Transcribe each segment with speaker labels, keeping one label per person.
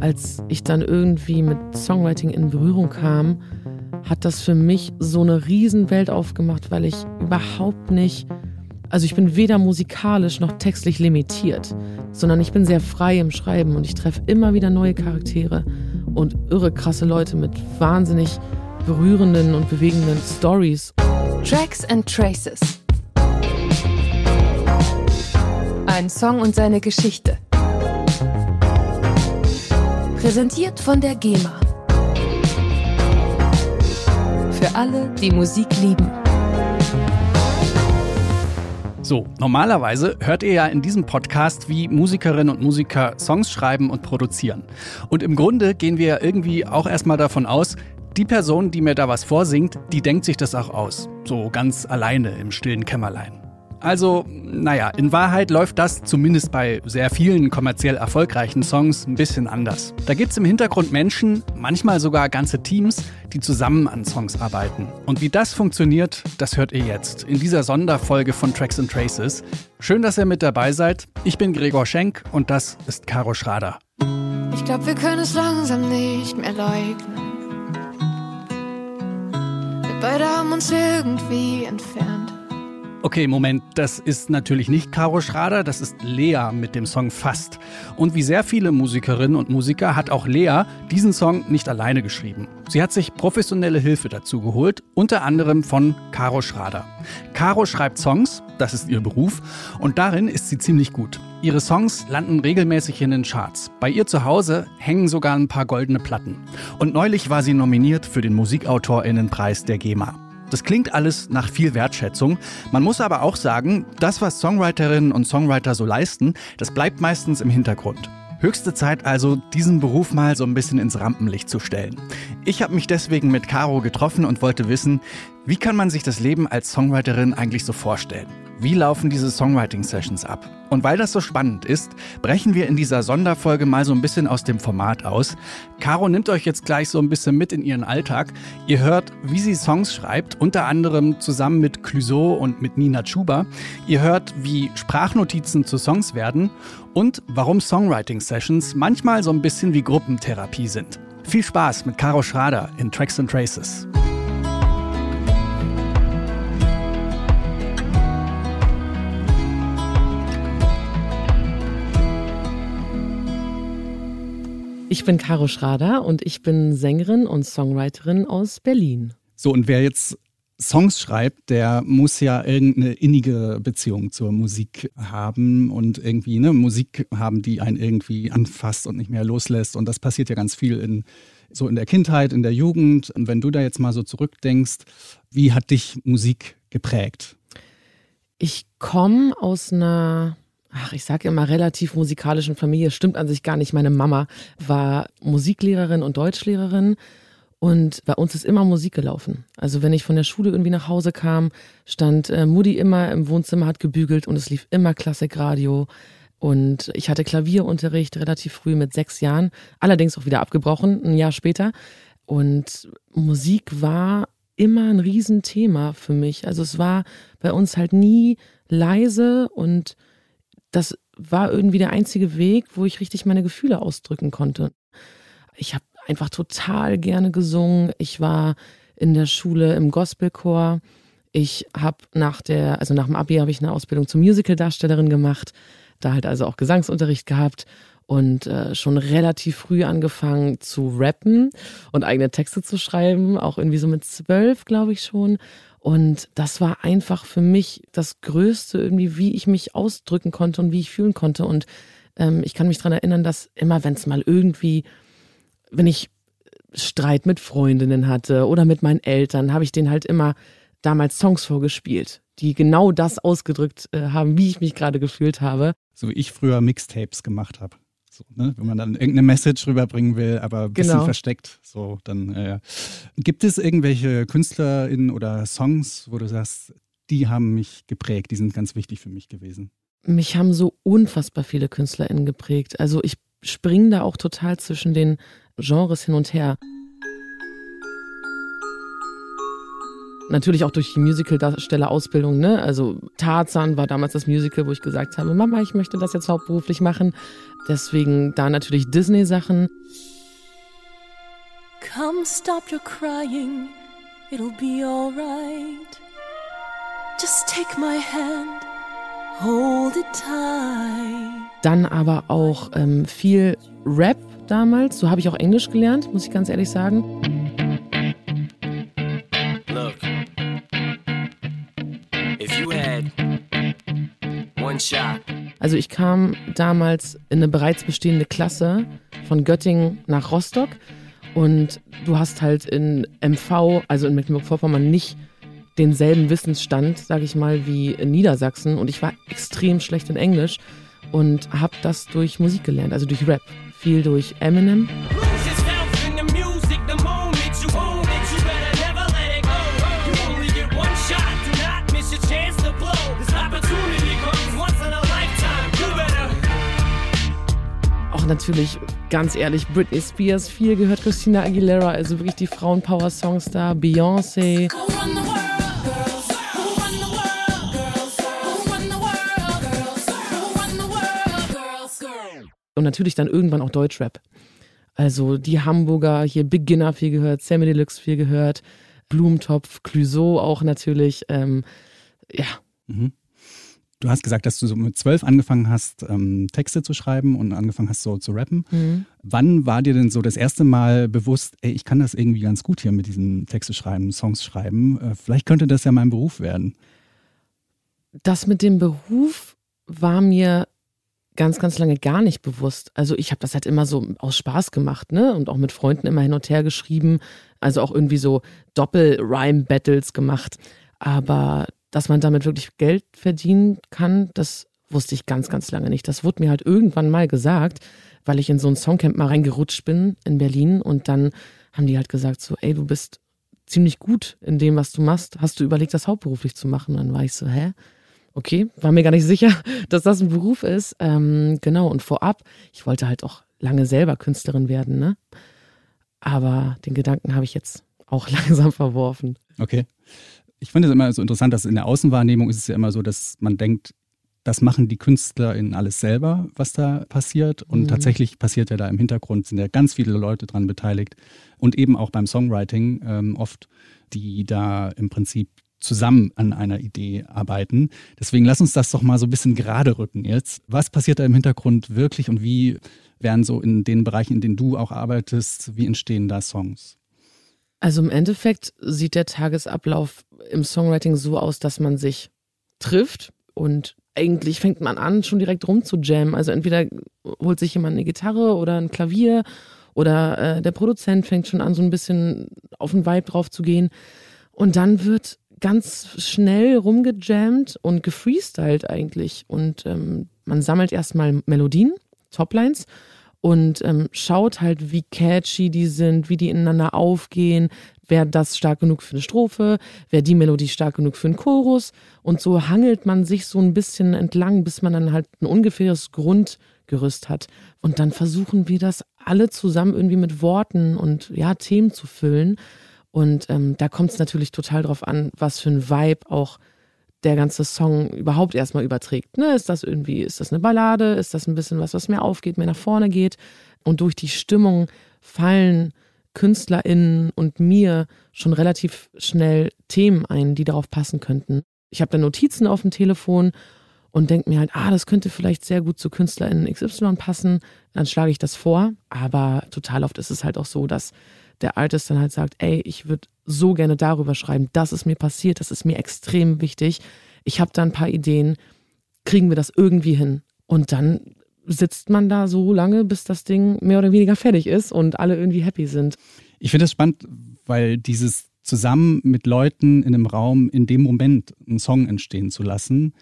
Speaker 1: Als ich dann irgendwie mit Songwriting in Berührung kam, hat das für mich so eine Riesenwelt aufgemacht, weil ich überhaupt nicht, also ich bin weder musikalisch noch textlich limitiert, sondern ich bin sehr frei im Schreiben und ich treffe immer wieder neue Charaktere und irre krasse Leute mit wahnsinnig berührenden und bewegenden Stories.
Speaker 2: Tracks and Traces. Ein Song und seine Geschichte. Präsentiert von der GEMA. Für alle, die Musik lieben.
Speaker 3: So, normalerweise hört ihr ja in diesem Podcast, wie Musikerinnen und Musiker Songs schreiben und produzieren. Und im Grunde gehen wir ja irgendwie auch erstmal davon aus, die Person, die mir da was vorsingt, die denkt sich das auch aus. So ganz alleine im stillen Kämmerlein. Also, naja, in Wahrheit läuft das zumindest bei sehr vielen kommerziell erfolgreichen Songs ein bisschen anders. Da gibt es im Hintergrund Menschen, manchmal sogar ganze Teams, die zusammen an Songs arbeiten. Und wie das funktioniert, das hört ihr jetzt in dieser Sonderfolge von Tracks and Traces. Schön, dass ihr mit dabei seid. Ich bin Gregor Schenk und das ist Caro Schrader.
Speaker 4: Ich glaube, wir können es langsam nicht mehr leugnen. Wir beide haben uns irgendwie entfernt.
Speaker 3: Okay, Moment, das ist natürlich nicht Caro Schrader, das ist Lea mit dem Song Fast. Und wie sehr viele Musikerinnen und Musiker hat auch Lea diesen Song nicht alleine geschrieben. Sie hat sich professionelle Hilfe dazu geholt, unter anderem von Caro Schrader. Caro schreibt Songs, das ist ihr Beruf, und darin ist sie ziemlich gut. Ihre Songs landen regelmäßig in den Charts. Bei ihr zu Hause hängen sogar ein paar goldene Platten. Und neulich war sie nominiert für den Musikautorinnenpreis der GEMA. Das klingt alles nach viel Wertschätzung. Man muss aber auch sagen, das, was Songwriterinnen und Songwriter so leisten, das bleibt meistens im Hintergrund. Höchste Zeit also, diesen Beruf mal so ein bisschen ins Rampenlicht zu stellen. Ich habe mich deswegen mit Caro getroffen und wollte wissen, wie kann man sich das Leben als Songwriterin eigentlich so vorstellen? Wie laufen diese Songwriting-Sessions ab? Und weil das so spannend ist, brechen wir in dieser Sonderfolge mal so ein bisschen aus dem Format aus. Caro nimmt euch jetzt gleich so ein bisschen mit in ihren Alltag. Ihr hört, wie sie Songs schreibt, unter anderem zusammen mit Clouseau und mit Nina Chuba. Ihr hört, wie Sprachnotizen zu Songs werden und warum Songwriting-Sessions manchmal so ein bisschen wie Gruppentherapie sind. Viel Spaß mit Caro Schrader in Tracks and Traces.
Speaker 1: Ich bin Caro Schrader und ich bin Sängerin und Songwriterin aus Berlin.
Speaker 3: So, und wer jetzt Songs schreibt, der muss ja irgendeine innige Beziehung zur Musik haben und irgendwie eine Musik haben, die einen irgendwie anfasst und nicht mehr loslässt. Und das passiert ja ganz viel in so in der Kindheit, in der Jugend. Und wenn du da jetzt mal so zurückdenkst, wie hat dich Musik geprägt?
Speaker 1: Ich komme aus einer ach, ich sage immer relativ musikalischen Familie, stimmt an sich gar nicht. Meine Mama war Musiklehrerin und Deutschlehrerin und bei uns ist immer Musik gelaufen. Also wenn ich von der Schule irgendwie nach Hause kam, stand äh, Mutti immer im Wohnzimmer, hat gebügelt und es lief immer Klassikradio. Und ich hatte Klavierunterricht relativ früh mit sechs Jahren, allerdings auch wieder abgebrochen, ein Jahr später. Und Musik war immer ein Riesenthema für mich. Also es war bei uns halt nie leise und das war irgendwie der einzige Weg, wo ich richtig meine Gefühle ausdrücken konnte. Ich habe einfach total gerne gesungen. Ich war in der Schule im Gospelchor. Ich habe nach der, also nach dem Abi habe ich eine Ausbildung zur Musicaldarstellerin gemacht, da halt also auch Gesangsunterricht gehabt und äh, schon relativ früh angefangen zu rappen und eigene Texte zu schreiben, auch irgendwie so mit zwölf, glaube ich schon. Und das war einfach für mich das Größte, irgendwie, wie ich mich ausdrücken konnte und wie ich fühlen konnte. Und ähm, ich kann mich daran erinnern, dass immer, wenn es mal irgendwie, wenn ich Streit mit Freundinnen hatte oder mit meinen Eltern, habe ich denen halt immer damals Songs vorgespielt, die genau das ausgedrückt äh, haben, wie ich mich gerade gefühlt habe.
Speaker 3: So wie ich früher Mixtapes gemacht habe. So, ne? Wenn man dann irgendeine Message rüberbringen will, aber ein bisschen genau. versteckt. So, dann äh, gibt es irgendwelche KünstlerInnen oder Songs, wo du sagst, die haben mich geprägt, die sind ganz wichtig für mich gewesen?
Speaker 1: Mich haben so unfassbar viele KünstlerInnen geprägt. Also ich springe da auch total zwischen den Genres hin und her. Natürlich auch durch die Musical-Darstellerausbildung, ne? Also Tarzan war damals das Musical, wo ich gesagt habe, Mama, ich möchte das jetzt hauptberuflich machen. Deswegen da natürlich Disney-Sachen.
Speaker 5: Come stop your crying, it'll be alright. Just take my hand, hold it tight.
Speaker 1: Dann aber auch ähm, viel Rap damals. So habe ich auch Englisch gelernt, muss ich ganz ehrlich sagen. Also ich kam damals in eine bereits bestehende Klasse von Göttingen nach Rostock und du hast halt in MV, also in Mecklenburg-Vorpommern, nicht denselben Wissensstand, sage ich mal, wie in Niedersachsen. Und ich war extrem schlecht in Englisch und habe das durch Musik gelernt, also durch Rap, viel durch Eminem. Natürlich, ganz ehrlich, Britney Spears, viel gehört Christina Aguilera, also wirklich die Frauenpower-Songs da, Beyoncé. Und natürlich dann irgendwann auch Deutschrap. Also die Hamburger, hier Beginner viel gehört, Sammy Deluxe viel gehört, Blumentopf, Clouseau auch natürlich. Ähm, ja,
Speaker 3: Mhm. Du hast gesagt, dass du so mit zwölf angefangen hast, ähm, Texte zu schreiben und angefangen hast, so zu rappen. Wann war dir denn so das erste Mal bewusst, ey, ich kann das irgendwie ganz gut hier mit diesem Texte schreiben, Songs schreiben. Äh, vielleicht könnte das ja mein Beruf werden.
Speaker 1: das mit dem Beruf war mir ganz, ganz lange gar nicht bewusst. Also ich habe das halt immer so aus Spaß gemacht, ne? Und auch mit Freunden immer hin und her geschrieben. Also auch irgendwie so Doppel-Rhyme-Battles gemacht. Aber dass man damit wirklich Geld verdienen kann, das wusste ich ganz, ganz lange nicht. Das wurde mir halt irgendwann mal gesagt, weil ich in so ein Songcamp mal reingerutscht bin in Berlin und dann haben die halt gesagt so, ey, du bist ziemlich gut in dem, was du machst. Hast du überlegt, das hauptberuflich zu machen? Und dann war ich so, hä? Okay, war mir gar nicht sicher, dass das ein Beruf ist. Ähm, genau, und vorab, ich wollte halt auch lange selber Künstlerin werden, ne? Aber den Gedanken habe ich jetzt auch langsam verworfen.
Speaker 3: Okay. Ich finde es immer so interessant, dass in der Außenwahrnehmung ist es ja immer so, dass man denkt, das machen die KünstlerInnen alles selber, was da passiert. Und
Speaker 1: Mhm.
Speaker 3: tatsächlich passiert ja da im Hintergrund, sind ja ganz viele Leute dran beteiligt. Und eben auch beim Songwriting ähm, oft, die da im Prinzip zusammen an einer Idee arbeiten. Deswegen lass uns das doch mal so ein bisschen gerade rücken jetzt. Was passiert da im Hintergrund wirklich und wie werden so in den Bereichen, in denen du auch arbeitest, wie entstehen da Songs?
Speaker 1: Also im Endeffekt sieht der Tagesablauf im Songwriting so aus, dass man sich trifft und eigentlich fängt man an, schon direkt rum zu jammen. Also entweder holt sich jemand eine Gitarre oder ein Klavier oder äh, der Produzent fängt schon an, so ein bisschen auf den Vibe drauf zu gehen. Und dann wird ganz schnell rumgejammt und gefreestylt eigentlich. Und ähm, man sammelt erstmal Melodien, Toplines und ähm, schaut halt, wie catchy die sind, wie die ineinander aufgehen, wäre das stark genug für eine Strophe, wäre die Melodie stark genug für einen Chorus. Und so hangelt man sich so ein bisschen entlang, bis man dann halt ein ungefähres Grundgerüst hat. Und dann versuchen wir das alle zusammen irgendwie mit Worten und ja Themen zu füllen. Und ähm, da kommt es natürlich total drauf an, was für ein Vibe auch der ganze Song überhaupt erstmal überträgt. Ne? Ist das irgendwie, ist das eine Ballade? Ist das ein bisschen was, was mehr aufgeht, mehr nach vorne geht? Und durch die Stimmung fallen KünstlerInnen und mir schon relativ schnell Themen ein, die darauf passen könnten. Ich habe dann Notizen auf dem Telefon und denke mir halt, ah, das könnte vielleicht sehr gut zu KünstlerInnen XY passen. Dann schlage ich das vor. Aber total oft ist es halt auch so, dass der Artist dann halt sagt, ey, ich würde so gerne darüber schreiben, das ist mir passiert, das ist mir extrem wichtig. Ich habe da ein paar Ideen, kriegen wir das irgendwie hin? Und dann sitzt man da so lange, bis das Ding mehr oder weniger fertig ist und alle irgendwie happy sind.
Speaker 3: Ich finde das spannend, weil dieses zusammen mit Leuten in einem Raum in dem Moment einen Song entstehen zu lassen,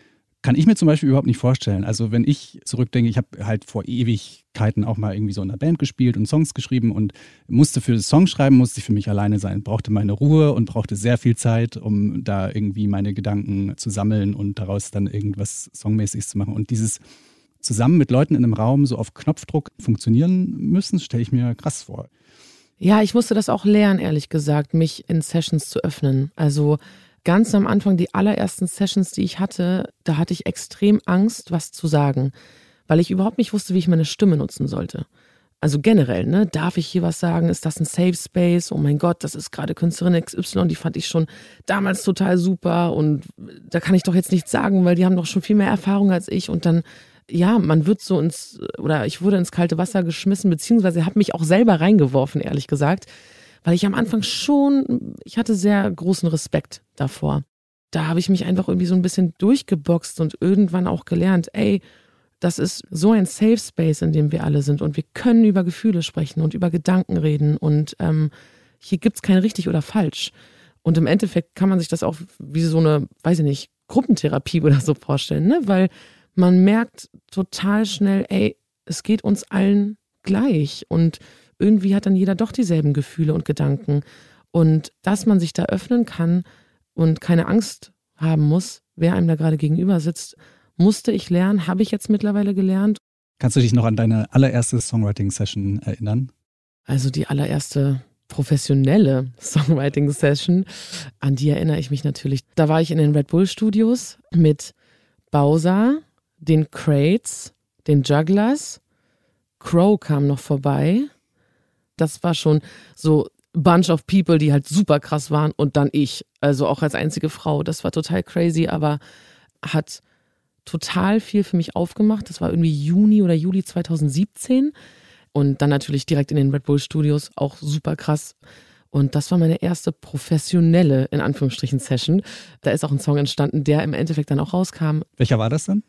Speaker 3: kann ich mir zum Beispiel überhaupt nicht vorstellen. Also wenn ich zurückdenke, ich habe halt vor Ewigkeiten auch mal irgendwie so in einer Band gespielt und Songs geschrieben und musste für das Songschreiben, musste ich für mich alleine sein, brauchte meine Ruhe und brauchte sehr viel Zeit, um da irgendwie meine Gedanken zu sammeln und daraus dann irgendwas Songmäßiges zu machen. Und dieses zusammen mit Leuten in einem Raum so auf Knopfdruck funktionieren müssen, stelle ich mir krass vor.
Speaker 1: Ja, ich musste das auch lernen, ehrlich gesagt, mich in Sessions zu öffnen. Also ganz am Anfang, die allerersten Sessions, die ich hatte, da hatte ich extrem Angst, was zu sagen, weil ich überhaupt nicht wusste, wie ich meine Stimme nutzen sollte. Also generell, ne, darf ich hier was sagen? Ist das ein Safe Space? Oh mein Gott, das ist gerade Künstlerin XY, die fand ich schon damals total super und da kann ich doch jetzt nichts sagen, weil die haben doch schon viel mehr Erfahrung als ich und dann ja, man wird so ins, oder ich wurde ins kalte Wasser geschmissen, beziehungsweise habe mich auch selber reingeworfen, ehrlich gesagt, weil ich am Anfang schon, ich hatte sehr großen Respekt davor. Da habe ich mich einfach irgendwie so ein bisschen durchgeboxt und irgendwann auch gelernt, ey, das ist so ein Safe Space, in dem wir alle sind und wir können über Gefühle sprechen und über Gedanken reden und ähm, hier gibt's kein richtig oder falsch. Und im Endeffekt kann man sich das auch wie so eine, weiß ich nicht, Gruppentherapie oder so vorstellen, ne? Weil man merkt total schnell, ey, es geht uns allen gleich und irgendwie hat dann jeder doch dieselben Gefühle und Gedanken. Und dass man sich da öffnen kann und keine Angst haben muss, wer einem da gerade gegenüber sitzt, musste ich lernen, habe ich jetzt mittlerweile gelernt.
Speaker 3: Kannst du dich noch an deine allererste Songwriting-Session erinnern?
Speaker 1: Also die allererste professionelle Songwriting-Session, an die erinnere ich mich natürlich. Da war ich in den Red Bull Studios mit Bowser, den Crates, den Jugglers. Crow kam noch vorbei. Das war schon so bunch of people, die halt super krass waren und dann ich. Also auch als einzige Frau. Das war total crazy, aber hat total viel für mich aufgemacht. Das war irgendwie Juni oder Juli 2017. Und dann natürlich direkt in den Red Bull Studios, auch super krass. Und das war meine erste professionelle, in Anführungsstrichen, Session. Da ist auch ein Song entstanden, der im Endeffekt dann auch rauskam.
Speaker 3: Welcher war das dann?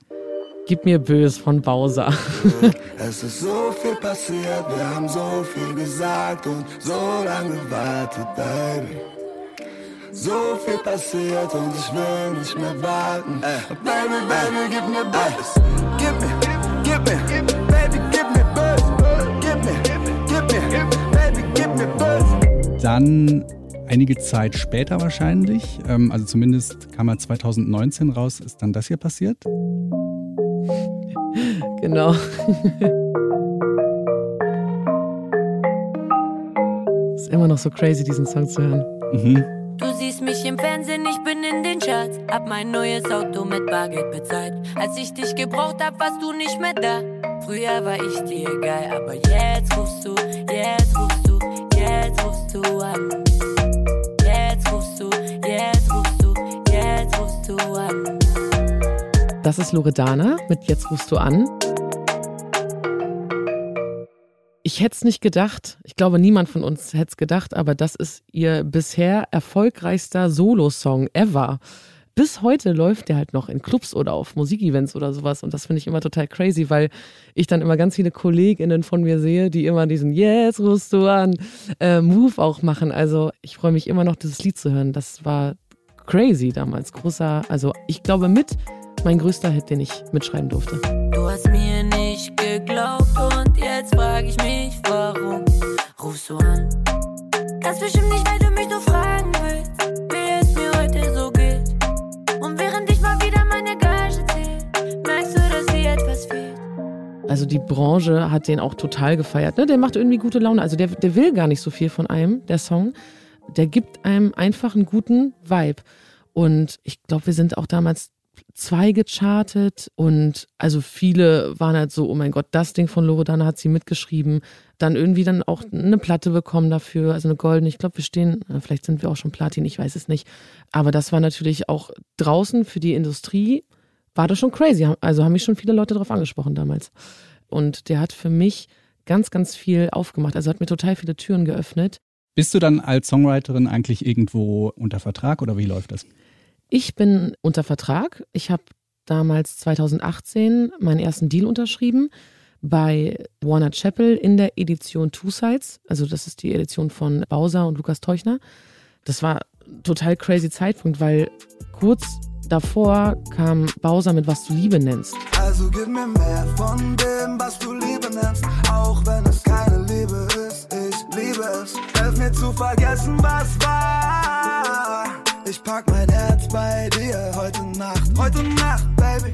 Speaker 1: Gib mir Bös von Bowser.
Speaker 6: Es ist so viel passiert, wir haben so viel gesagt und so lange gewartet, Baby. So viel passiert und ich will nicht mehr warten. Baby, Baby, gib mir Bös. Gib mir, gib mir, Baby, gib mir Bös. Gib mir, gib mir, Baby, gib mir Bös.
Speaker 3: Dann einige Zeit später wahrscheinlich, ähm, also zumindest kam er 2019 raus, ist dann das hier passiert.
Speaker 1: Genau. ist immer noch so crazy, diesen Song zu hören.
Speaker 3: Mhm.
Speaker 7: Du siehst mich im Fernsehen, ich bin in den Charts. Hab mein neues Auto mit Bargeld bezahlt. Als ich dich gebraucht hab, warst du nicht mehr da. Früher war ich dir egal, aber jetzt rufst du, jetzt rufst du, jetzt rufst du an. Jetzt rufst du, jetzt rufst du, jetzt rufst du an.
Speaker 1: Das ist Loredana mit Jetzt rufst du an. Ich hätte es nicht gedacht. Ich glaube, niemand von uns hätte es gedacht, aber das ist ihr bisher erfolgreichster Solo-Song ever. Bis heute läuft der halt noch in Clubs oder auf Musikevents oder sowas. Und das finde ich immer total crazy, weil ich dann immer ganz viele KollegInnen von mir sehe, die immer diesen Yes, rufst du an, äh, Move auch machen. Also ich freue mich immer noch, dieses Lied zu hören. Das war crazy damals. Großer, also ich glaube mit mein größter Hit, den ich mitschreiben durfte.
Speaker 7: Du hast mir nicht geglaubt und jetzt frag ich mich, warum rufst du an? Ganz bestimmt nicht, weil du mich nur fragen willst, wie es mir heute so geht. Und während ich mal wieder meine Gage zähl, merkst du, dass dir etwas fehlt.
Speaker 1: Also die Branche hat den auch total gefeiert. Ne? Der macht irgendwie gute Laune. Also der, der will gar nicht so viel von einem, der Song. Der gibt einem einfach einen guten Vibe. Und ich glaube, wir sind auch damals zwei gechartet und also viele waren halt so, oh mein Gott, das Ding von Loredana hat sie mitgeschrieben. Dann irgendwie dann auch eine Platte bekommen dafür, also eine goldene. Ich glaube, wir stehen, äh, vielleicht sind wir auch schon Platin, ich weiß es nicht. Aber das war natürlich auch draußen für die Industrie, war das schon crazy. Also haben mich schon viele Leute darauf angesprochen damals. Und der hat für mich ganz, ganz viel aufgemacht. Also hat mir total viele Türen geöffnet.
Speaker 3: Bist du dann als Songwriterin eigentlich irgendwo unter Vertrag oder wie läuft das?
Speaker 1: Ich bin unter Vertrag. Ich habe damals 2018 meinen ersten Deal unterschrieben bei Warner Chappell in der Edition Two Sides. Also das ist die Edition von Bowser und Lukas Teuchner. Das war total crazy Zeitpunkt, weil kurz davor kam Bowser mit Was du Liebe nennst.
Speaker 6: Also gib mir mehr von dem, was du Liebe nennst. Auch wenn es keine Liebe ist, ich liebe es. Helf mir zu vergessen, was war. Ich pack mein Herz bei dir heute Nacht, heute Nacht, Baby.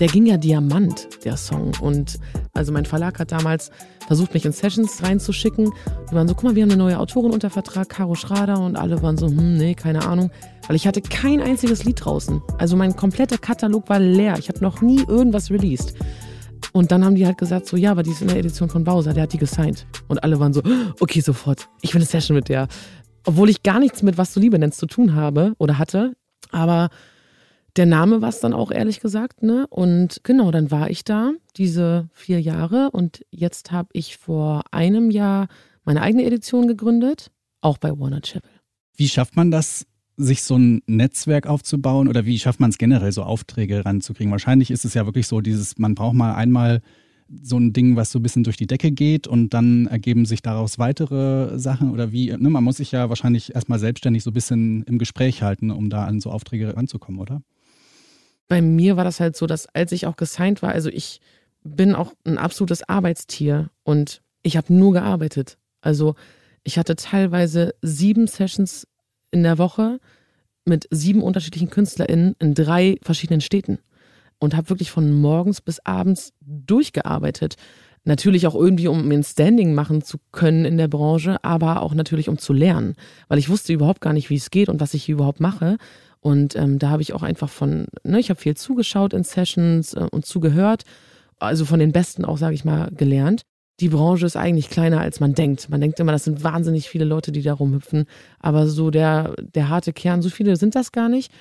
Speaker 1: Der ging ja Diamant, der Song. Und also mein Verlag hat damals versucht, mich in Sessions reinzuschicken. Die waren so, guck mal, wir haben eine neue Autorin unter Vertrag, Caro Schrader. Und alle waren so, hm, nee, keine Ahnung. Weil ich hatte kein einziges Lied draußen. Also mein kompletter Katalog war leer. Ich habe noch nie irgendwas released. Und dann haben die halt gesagt, so, ja, aber die ist in der Edition von Bowser, der hat die gesigned. Und alle waren so, okay, sofort, ich will eine Session mit der. Obwohl ich gar nichts mit Was du Liebe nennst zu tun habe oder hatte. Aber der Name war es dann auch, ehrlich gesagt, ne? Und genau, dann war ich da, diese vier Jahre. Und jetzt habe ich vor einem Jahr meine eigene Edition gegründet, auch bei Warner Chappell.
Speaker 3: Wie schafft man das, sich so ein Netzwerk aufzubauen oder wie schafft man es generell, so Aufträge ranzukriegen? Wahrscheinlich ist es ja wirklich so, dieses, man braucht mal einmal so ein Ding, was so ein bisschen durch die Decke geht und dann ergeben sich daraus weitere Sachen oder wie, ne, man muss sich ja wahrscheinlich erstmal selbstständig so ein bisschen im Gespräch halten, um da an so Aufträge ranzukommen, oder?
Speaker 1: Bei mir war das halt so, dass als ich auch gesigned war, also ich bin auch ein absolutes Arbeitstier und ich habe nur gearbeitet. Also ich hatte teilweise sieben Sessions in der Woche mit sieben unterschiedlichen KünstlerInnen in drei verschiedenen Städten und habe wirklich von morgens bis abends durchgearbeitet. Natürlich auch irgendwie, um ein Standing machen zu können in der Branche, aber auch natürlich, um zu lernen, weil ich wusste überhaupt gar nicht, wie es geht und was ich hier überhaupt mache. Und ähm, da habe ich auch einfach von, ne, ich habe viel zugeschaut in Sessions äh, und zugehört, also von den Besten auch, sage ich mal, gelernt. Die Branche ist eigentlich kleiner, als man denkt. Man denkt immer, das sind wahnsinnig viele Leute, die da rumhüpfen. Aber so der, der harte Kern, so viele sind das gar nicht.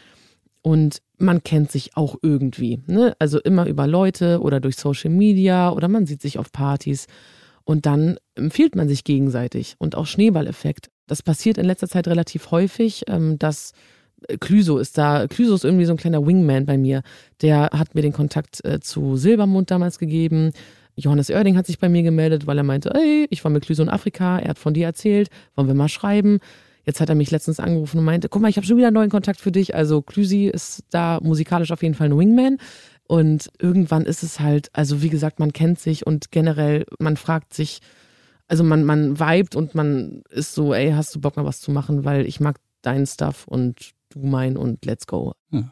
Speaker 1: Und man kennt sich auch irgendwie. Ne? Also immer über Leute oder durch Social Media oder man sieht sich auf Partys. Und dann empfiehlt man sich gegenseitig. Und auch Schneeballeffekt. Das passiert in letzter Zeit relativ häufig, ähm, dass Clüso ist da. Clüso ist irgendwie so ein kleiner Wingman bei mir. Der hat mir den Kontakt äh, zu Silbermond damals gegeben. Johannes Oerding hat sich bei mir gemeldet, weil er meinte, ey, ich war mit Clüso in Afrika, er hat von dir erzählt, wollen wir mal schreiben. Jetzt hat er mich letztens angerufen und meinte, guck mal, ich habe schon wieder einen neuen Kontakt für dich. Also Clüsi ist da musikalisch auf jeden Fall ein Wingman. Und irgendwann ist es halt, also wie gesagt, man kennt sich und generell, man fragt sich, also man, man vibet und man ist so, ey, hast du Bock mal was zu machen, weil ich mag deinen Stuff und du mein und let's go.
Speaker 3: Ja.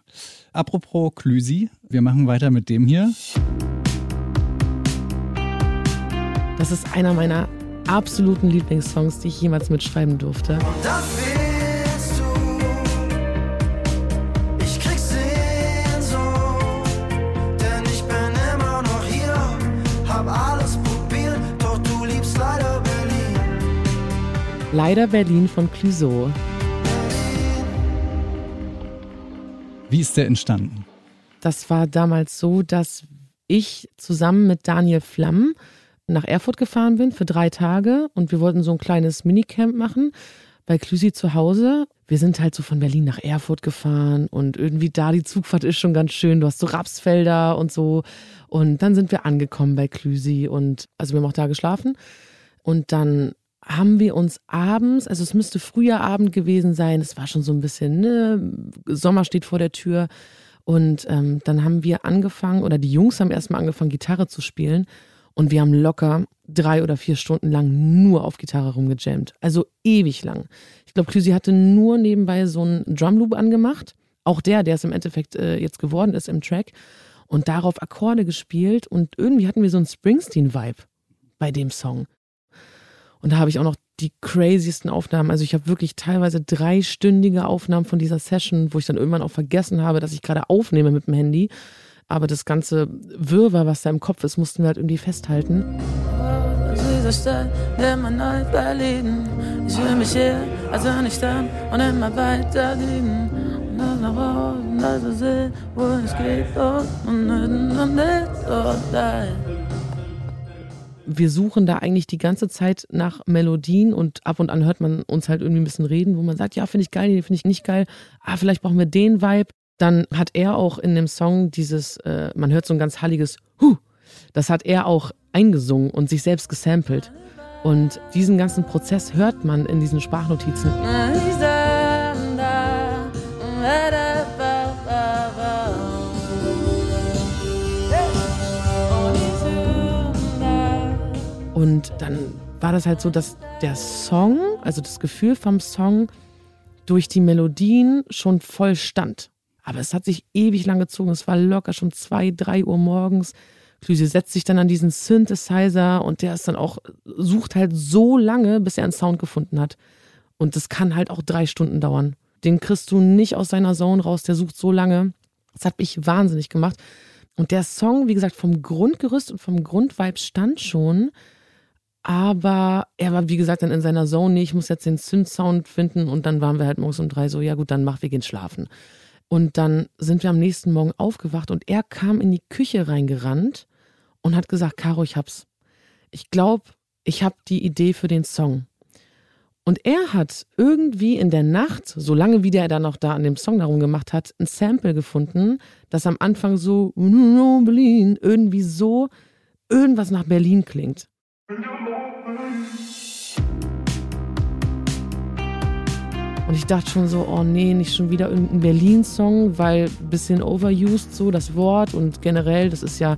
Speaker 3: Apropos Klüsi, wir machen weiter mit dem hier.
Speaker 1: Das ist einer meiner absoluten Lieblingssongs, die ich jemals mitschreiben durfte.
Speaker 6: Das willst du. Ich krieg Sehnsucht, denn ich bin immer noch hier. Hab alles probiert, doch du liebst leider Berlin.
Speaker 1: Leider Berlin von Clouseau.
Speaker 3: Wie ist der entstanden?
Speaker 1: Das war damals so, dass ich zusammen mit Daniel Flamm nach Erfurt gefahren bin für drei Tage und wir wollten so ein kleines Minicamp machen bei Klüsi zu Hause. Wir sind halt so von Berlin nach Erfurt gefahren und irgendwie da die Zugfahrt ist schon ganz schön. Du hast so Rapsfelder und so. Und dann sind wir angekommen bei Klüsi und also wir haben auch da geschlafen. Und dann haben wir uns abends, also es müsste früher Abend gewesen sein, es war schon so ein bisschen, ne, Sommer steht vor der Tür. Und ähm, dann haben wir angefangen, oder die Jungs haben erstmal angefangen, Gitarre zu spielen. Und wir haben locker drei oder vier Stunden lang nur auf Gitarre rumgejammt. Also ewig lang. Ich glaube, Klüsi hatte nur nebenbei so einen Drumloop angemacht. Auch der, der es im Endeffekt äh, jetzt geworden ist im Track. Und darauf Akkorde gespielt. Und irgendwie hatten wir so einen Springsteen-Vibe bei dem Song. Und da habe ich auch noch die craziesten Aufnahmen. Also ich habe wirklich teilweise dreistündige Aufnahmen von dieser Session, wo ich dann irgendwann auch vergessen habe, dass ich gerade aufnehme mit dem Handy. Aber das ganze Wirrwarr, was da im Kopf ist, mussten wir halt irgendwie festhalten. Wir suchen da eigentlich die ganze Zeit nach Melodien und ab und an hört man uns halt irgendwie ein bisschen reden, wo man sagt, ja, finde ich geil, nee, finde ich nicht geil. Ah, vielleicht brauchen wir den Vibe. Dann hat er auch in dem Song dieses, äh, man hört so ein ganz halliges Huh. Das hat er auch eingesungen und sich selbst gesampelt. Und diesen ganzen Prozess hört man in diesen Sprachnotizen. Und dann war das halt so, dass der Song, also das Gefühl vom Song, durch die Melodien schon voll stand. Aber es hat sich ewig lang gezogen. Es war locker schon zwei, drei Uhr morgens. Klüse setzt sich dann an diesen Synthesizer und der ist dann auch, sucht halt so lange, bis er einen Sound gefunden hat. Und das kann halt auch drei Stunden dauern. Den kriegst du nicht aus seiner Zone raus, der sucht so lange. Das hat mich wahnsinnig gemacht. Und der Song, wie gesagt, vom Grundgerüst und vom Grundvibe stand schon. Aber er war, wie gesagt, dann in seiner Zone. Nee, ich muss jetzt den Synth-Sound finden. Und dann waren wir halt morgens um drei so, ja gut, dann mach, wir gehen schlafen. Und dann sind wir am nächsten Morgen aufgewacht und er kam in die Küche reingerannt und hat gesagt, Caro, ich hab's. Ich glaube, ich habe die Idee für den Song. Und er hat irgendwie in der Nacht, solange wie der dann noch da an dem Song darum gemacht hat, ein Sample gefunden, das am Anfang so Berlin irgendwie so irgendwas nach Berlin klingt. Und ich dachte schon so, oh nee, nicht schon wieder irgendein Berlin-Song, weil ein bisschen overused so das Wort und generell, das ist ja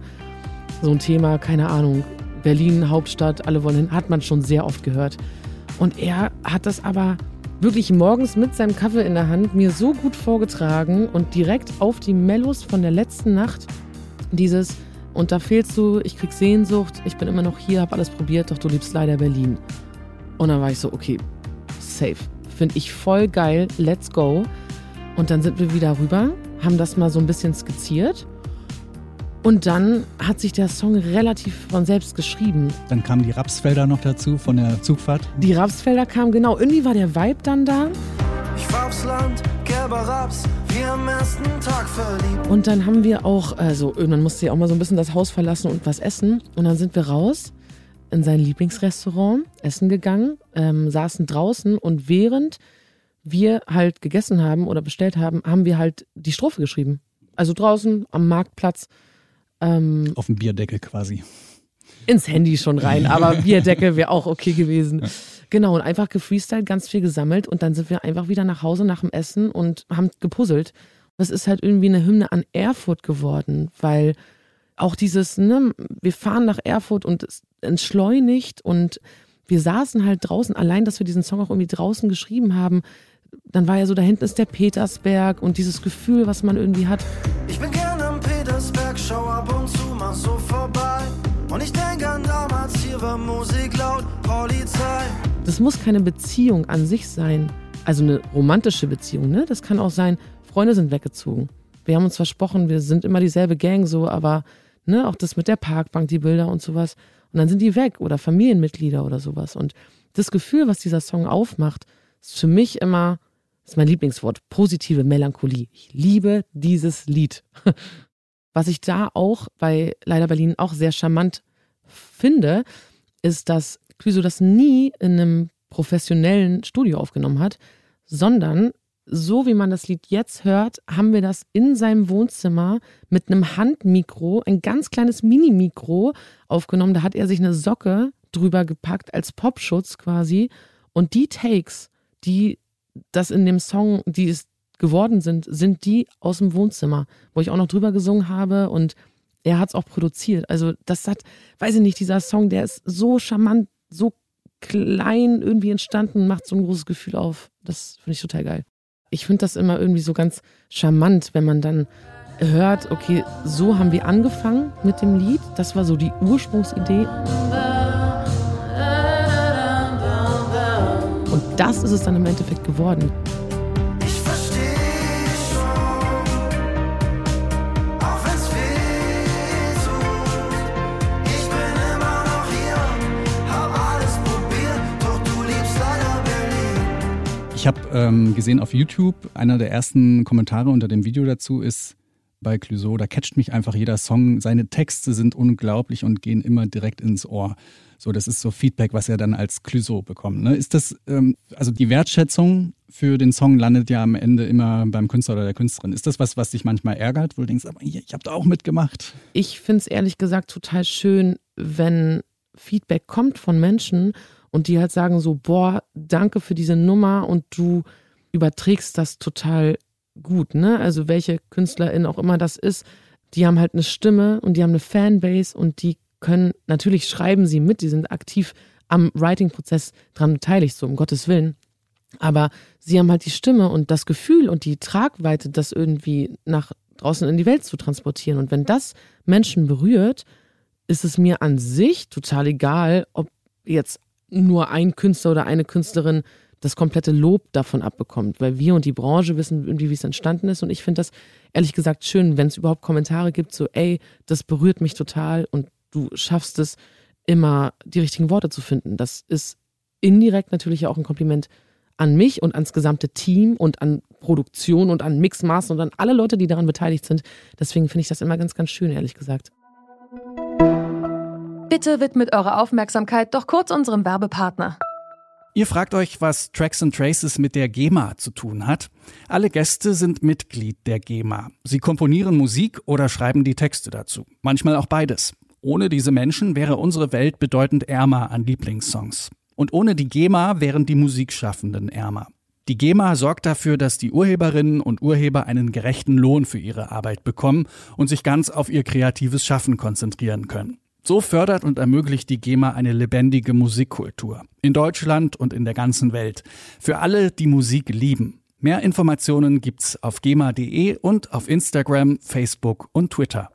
Speaker 1: so ein Thema, keine Ahnung, Berlin, Hauptstadt, alle wollen hin, hat man schon sehr oft gehört. Und er hat das aber wirklich morgens mit seinem Kaffee in der Hand mir so gut vorgetragen und direkt auf die Mellos von der letzten Nacht dieses und da fehlst du, ich krieg Sehnsucht, ich bin immer noch hier, hab alles probiert, doch du liebst leider Berlin. Und dann war ich so, okay, safe. Finde ich voll geil, let's go. Und dann sind wir wieder rüber, haben das mal so ein bisschen skizziert. Und dann hat sich der Song relativ von selbst geschrieben.
Speaker 3: Dann kamen die Rapsfelder noch dazu von der Zugfahrt.
Speaker 1: Die Rapsfelder kamen, genau. Irgendwie war der Vibe dann da.
Speaker 6: Ich fahr aufs Land, gelber Raps, wie am ersten Tag verliebt.
Speaker 1: Und dann haben wir auch, also irgendwann musste er auch mal so ein bisschen das Haus verlassen und was essen. Und dann sind wir raus in sein Lieblingsrestaurant, essen gegangen, ähm, saßen draußen und während wir halt gegessen haben oder bestellt haben, haben wir halt die Strophe geschrieben. Also draußen am Marktplatz. Ähm,
Speaker 3: Auf dem Bierdeckel quasi.
Speaker 1: ins Handy schon rein, aber Bierdeckel wäre auch okay gewesen. Genau, und einfach gefreestylt, ganz viel gesammelt und dann sind wir einfach wieder nach Hause nach dem Essen und haben gepuzzelt. Das ist halt irgendwie eine Hymne an Erfurt geworden, weil auch dieses, ne, wir fahren nach Erfurt und es entschleunigt und wir saßen halt draußen, allein, dass wir diesen Song auch irgendwie draußen geschrieben haben, dann war ja so, da hinten ist der Petersberg und dieses Gefühl, was man irgendwie hat.
Speaker 6: Ich bin gern am Petersberg, schau ab und zu mal so vorbei. Und ich denk an damals, hier war Musik laut, Polizei.
Speaker 1: Das muss keine Beziehung an sich sein. Also eine romantische Beziehung, ne? Das kann auch sein, Freunde sind weggezogen. Wir haben uns versprochen, wir sind immer dieselbe Gang so, aber ne, auch das mit der Parkbank, die Bilder und sowas. Und dann sind die weg oder Familienmitglieder oder sowas. Und das Gefühl, was dieser Song aufmacht, ist für mich immer, ist mein Lieblingswort, positive Melancholie. Ich liebe dieses Lied. Was ich da auch bei Leider Berlin auch sehr charmant finde, ist, dass Clüso das nie in einem professionellen Studio aufgenommen hat, sondern so wie man das Lied jetzt hört, haben wir das in seinem Wohnzimmer mit einem Handmikro, ein ganz kleines Mini-Mikro aufgenommen. Da hat er sich eine Socke drüber gepackt als Popschutz quasi. Und die Takes, die das in dem Song, die es geworden sind, sind die aus dem Wohnzimmer, wo ich auch noch drüber gesungen habe und er hat es auch produziert. Also das hat, weiß ich nicht, dieser Song, der ist so charmant, so klein irgendwie entstanden, macht so ein großes Gefühl auf. Das finde ich total geil. Ich finde das immer irgendwie so ganz charmant, wenn man dann hört, okay, so haben wir angefangen mit dem Lied. Das war so die Ursprungsidee. Und das ist es dann im Endeffekt geworden.
Speaker 6: Ich
Speaker 3: habe ähm, gesehen auf YouTube, einer der ersten Kommentare unter dem Video dazu ist bei Clouseau, da catcht mich einfach jeder Song. Seine Texte sind unglaublich und gehen immer direkt ins Ohr. So, das ist so Feedback, was er dann als Clouseau bekommt. Ne? Ist das, ähm, also die Wertschätzung für den Song landet ja am Ende immer beim Künstler oder der Künstlerin. Ist das was, was dich manchmal ärgert, wo du denkst, aber ich habe da auch mitgemacht?
Speaker 1: Ich finde es ehrlich gesagt total schön, wenn Feedback kommt von Menschen und die halt sagen so, boah, danke für diese Nummer und du überträgst das total gut, ne? Also welche Künstlerin auch immer das ist, die haben halt eine Stimme und die haben eine Fanbase und die können, natürlich schreiben sie mit, die sind aktiv am Writing-Prozess dran beteiligt, so um Gottes Willen. Aber sie haben halt die Stimme und das Gefühl und die Tragweite, das irgendwie nach draußen in die Welt zu transportieren. Und wenn das Menschen berührt, ist es mir an sich total egal, ob jetzt nur ein Künstler oder eine Künstlerin das komplette Lob davon abbekommt, weil wir und die Branche wissen irgendwie, wie es entstanden ist. Und ich finde das ehrlich gesagt schön, wenn es überhaupt Kommentare gibt, so, ey, das berührt mich total und du schaffst es immer, die richtigen Worte zu finden. Das ist indirekt natürlich auch ein Kompliment an mich und ans gesamte Team und an Produktion und an Mixmaster und an alle Leute, die daran beteiligt sind. Deswegen finde ich das immer ganz, ganz schön, ehrlich gesagt.
Speaker 2: Bitte widmet eure Aufmerksamkeit doch kurz unserem Werbepartner.
Speaker 8: Ihr fragt euch, was Tracks and Traces mit der GEMA zu tun hat. Alle Gäste sind Mitglied der GEMA. Sie komponieren Musik oder schreiben die Texte dazu. Manchmal auch beides. Ohne diese Menschen wäre unsere Welt bedeutend ärmer an Lieblingssongs. Und ohne die GEMA wären die Musikschaffenden ärmer. Die GEMA sorgt dafür, dass die Urheberinnen und Urheber einen gerechten Lohn für ihre Arbeit bekommen und sich ganz auf ihr kreatives Schaffen konzentrieren können. So fördert und ermöglicht die GEMA eine lebendige Musikkultur. In Deutschland und in der ganzen Welt. Für alle, die Musik lieben. Mehr Informationen gibt's auf gema.de und auf Instagram, Facebook und Twitter.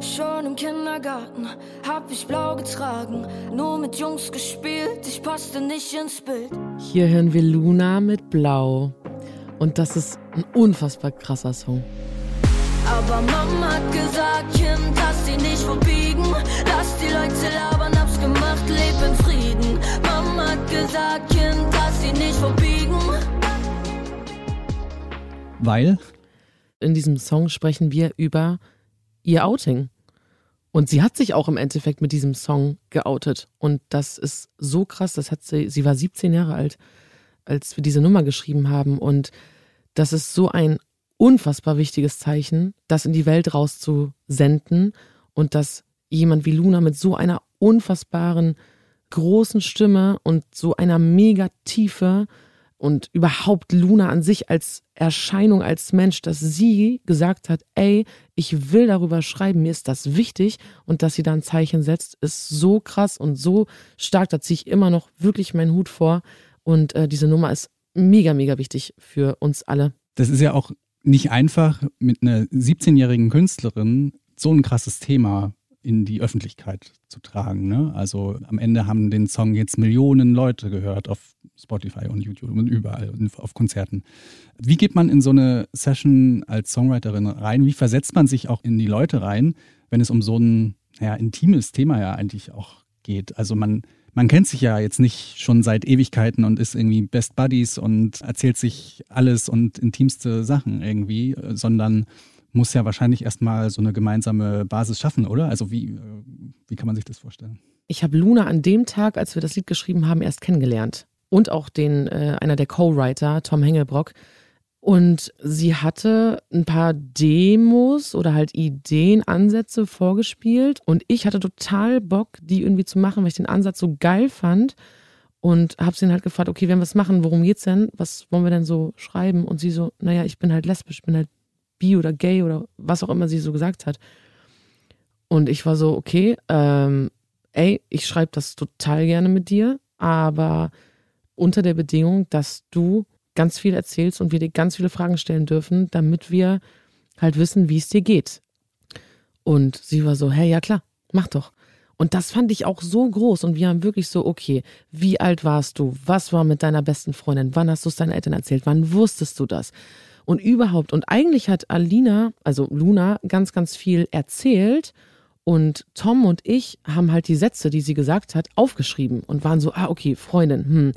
Speaker 9: Schon im Kindergarten hab ich blau getragen, nur mit Jungs gespielt, ich passte nicht ins Bild.
Speaker 1: Hier hören wir Luna mit Blau. Und das ist ein unfassbar krasser Song.
Speaker 9: Aber Mama hat gesagt, Kind, lass sie nicht verbiegen. Lass die Leute labern, hab's gemacht, leb in Frieden. Mama hat gesagt, Kind, lass sie nicht verbiegen.
Speaker 3: Weil?
Speaker 1: In diesem Song sprechen wir über ihr Outing. Und sie hat sich auch im Endeffekt mit diesem Song geoutet. Und das ist so krass. Das hat sie, sie war 17 Jahre alt, als wir diese Nummer geschrieben haben. Und das ist so ein unfassbar wichtiges Zeichen, das in die Welt rauszusenden und dass jemand wie Luna mit so einer unfassbaren großen Stimme und so einer mega Tiefe und überhaupt Luna an sich als Erscheinung, als Mensch, dass sie gesagt hat, ey, ich will darüber schreiben, mir ist das wichtig und dass sie da ein Zeichen setzt, ist so krass und so stark, da ziehe ich immer noch wirklich meinen Hut vor und äh, diese Nummer ist mega, mega wichtig für uns alle.
Speaker 3: Das ist ja auch nicht einfach, mit einer 17-jährigen Künstlerin so ein krasses Thema in die Öffentlichkeit zu tragen. Ne? Also am Ende haben den Song jetzt Millionen Leute gehört auf Spotify und YouTube und überall und auf Konzerten. Wie geht man in so eine Session als Songwriterin rein? Wie versetzt man sich auch in die Leute rein, wenn es um so ein ja, intimes Thema ja eigentlich auch geht? Also man, man kennt sich ja jetzt nicht schon seit Ewigkeiten und ist irgendwie Best Buddies und erzählt sich alles und intimste Sachen irgendwie, sondern muss ja wahrscheinlich erstmal so eine gemeinsame Basis schaffen, oder? Also wie, wie kann man sich das vorstellen?
Speaker 1: Ich habe Luna an dem Tag, als wir das Lied geschrieben haben, erst kennengelernt. Und auch den, äh, einer der Co-Writer, Tom Hengelbrock. Und sie hatte ein paar Demos oder halt Ideen, Ansätze vorgespielt. Und ich hatte total Bock, die irgendwie zu machen, weil ich den Ansatz so geil fand. Und habe sie dann halt gefragt, okay, wenn wir es machen, worum geht's denn? Was wollen wir denn so schreiben? Und sie so, naja, ich bin halt lesbisch, bin halt bi oder gay oder was auch immer sie so gesagt hat. Und ich war so, okay, ähm, ey, ich schreibe das total gerne mit dir, aber unter der Bedingung, dass du ganz viel erzählst und wir dir ganz viele Fragen stellen dürfen, damit wir halt wissen, wie es dir geht. Und sie war so, hey, ja klar, mach doch. Und das fand ich auch so groß und wir haben wirklich so, okay, wie alt warst du? Was war mit deiner besten Freundin? Wann hast du es deinen Eltern erzählt? Wann wusstest du das? Und überhaupt. Und eigentlich hat Alina, also Luna, ganz, ganz viel erzählt. Und Tom und ich haben halt die Sätze, die sie gesagt hat, aufgeschrieben und waren so, ah, okay, Freundin, hm.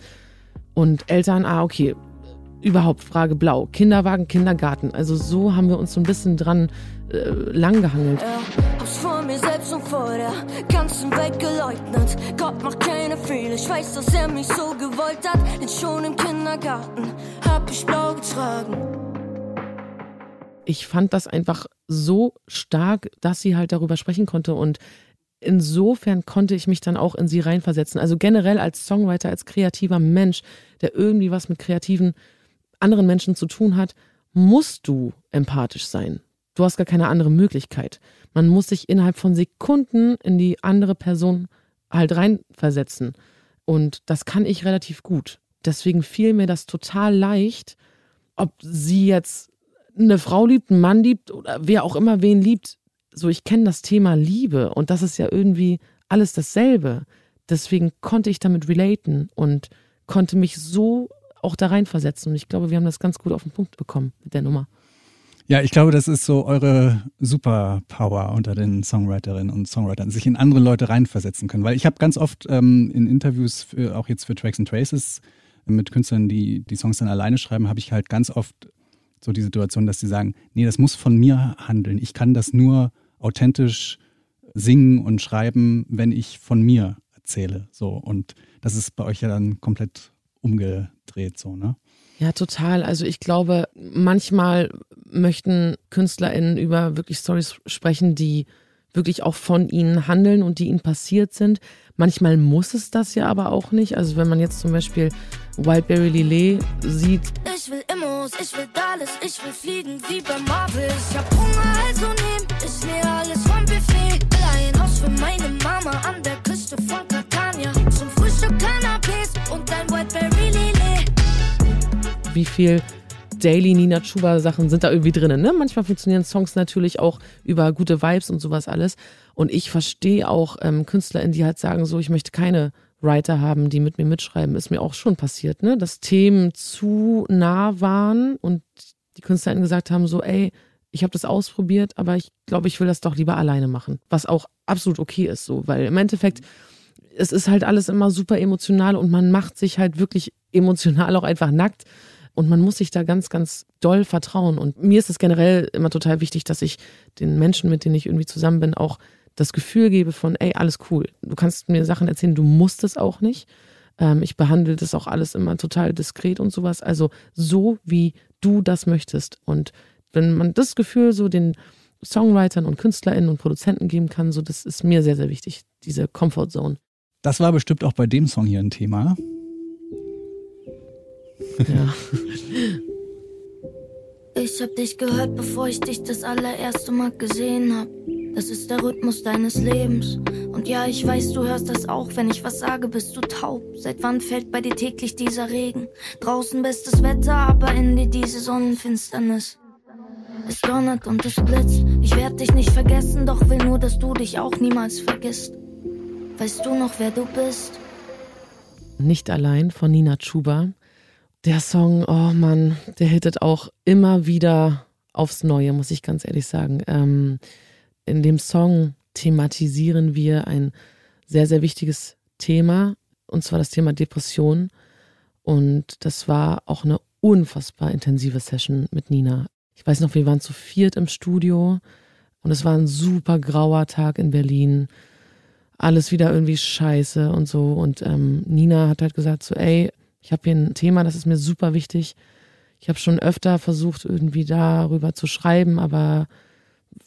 Speaker 1: Und Eltern, ah, okay, überhaupt Frage blau. Kinderwagen, Kindergarten. Also so haben wir uns so ein bisschen dran äh, langgehangelt.
Speaker 9: Ja, hab's vor mir selbst und vor der ganzen Welt geleugnet. Gott macht keine Fehler, ich weiß, dass er mich so gewollt hat. Denn schon im Kindergarten hab ich blau getragen.
Speaker 1: ich fand das einfach so stark, dass sie halt darüber sprechen konnte und insofern konnte ich mich dann auch in sie reinversetzen. Also generell als Songwriter, als kreativer Mensch, der irgendwie was mit kreativen anderen Menschen zu tun hat, musst du empathisch sein. du hast gar keine andere Möglichkeit. Man muss sich innerhalb von Sekunden in die andere Person halt reinversetzen. Und das kann ich relativ gut. Deswegen fiel mir das total leicht, ob sie jetzt eine Frau liebt, einen Mann liebt oder wer auch immer wen liebt. So, ich kenne das Thema Liebe und das ist ja irgendwie alles dasselbe. Deswegen konnte ich damit relaten und konnte mich so auch da reinversetzen. Und ich glaube, wir haben das ganz gut auf den Punkt bekommen mit der Nummer.
Speaker 3: Ja, ich glaube, das ist so eure Superpower unter den Songwriterinnen und Songwritern, sich in andere Leute reinversetzen können. Weil ich habe ganz oft ähm, in Interviews, für, auch jetzt für Tracks and Traces, mit Künstlern, die die Songs dann alleine schreiben, habe ich halt ganz oft so die Situation, dass sie sagen, nee, das muss von mir handeln. Ich kann das nur authentisch singen und schreiben, wenn ich von mir erzähle. So. Und das ist bei euch ja dann komplett umgedreht, so, ne?
Speaker 1: Ja, total. Also ich glaube, manchmal möchten KünstlerInnen über wirklich Stories sprechen, die wirklich auch von ihnen handeln und die ihnen passiert sind. Manchmal muss es das ja aber auch nicht. Also wenn man jetzt zum Beispiel Wildberry Lillet sieht,
Speaker 9: Ich will Immos, ich will alles, ich will fliegen wie bei Marvel. Ich hab Hunger, also nehm ich mir alles vom Buffet. Will ein Haus für meine Mama an der
Speaker 1: wie viel Daily Nina Chuba Sachen sind da irgendwie drinnen. Ne? Manchmal funktionieren Songs natürlich auch über gute Vibes und sowas alles. Und ich verstehe auch ähm, KünstlerInnen, die halt sagen, so, ich möchte keine Writer haben, die mit mir mitschreiben. Ist mir auch schon passiert, ne? dass Themen zu nah waren und die KünstlerInnen gesagt haben, so, ey, ich habe das ausprobiert, aber ich glaube, ich will das doch lieber alleine machen. Was auch absolut okay ist, so, weil im Endeffekt, es ist halt alles immer super emotional und man macht sich halt wirklich emotional auch einfach nackt. Und man muss sich da ganz, ganz doll vertrauen. Und mir ist es generell immer total wichtig, dass ich den Menschen, mit denen ich irgendwie zusammen bin, auch das Gefühl gebe von, ey, alles cool. Du kannst mir Sachen erzählen, du musst es auch nicht. Ähm, ich behandle das auch alles immer total diskret und sowas. Also so, wie du das möchtest. Und wenn man das Gefühl so den Songwritern und KünstlerInnen und Produzenten geben kann, so das ist mir sehr, sehr wichtig, diese Comfort Zone.
Speaker 3: Das war bestimmt auch bei dem Song hier ein Thema.
Speaker 1: Ja.
Speaker 9: Ich hab dich gehört, bevor ich dich das allererste Mal gesehen hab. Das ist der Rhythmus deines Lebens. Und ja, ich weiß, du hörst das auch. Wenn ich was sage, bist du taub. Seit wann fällt bei dir täglich dieser Regen? Draußen bestes Wetter, aber in dir diese Sonnenfinsternis. Es donnert und es blitzt. Ich werd dich nicht vergessen, doch will nur, dass du dich auch niemals vergisst. Weißt du noch, wer du bist?
Speaker 1: Nicht allein von Nina Chuba. Der Song, oh Mann, der hittet auch immer wieder aufs Neue, muss ich ganz ehrlich sagen. Ähm, in dem Song thematisieren wir ein sehr, sehr wichtiges Thema, und zwar das Thema Depression. Und das war auch eine unfassbar intensive Session mit Nina. Ich weiß noch, wir waren zu viert im Studio und es war ein super grauer Tag in Berlin. Alles wieder irgendwie scheiße und so. Und ähm, Nina hat halt gesagt: so, ey, ich habe hier ein Thema, das ist mir super wichtig. Ich habe schon öfter versucht, irgendwie darüber zu schreiben, aber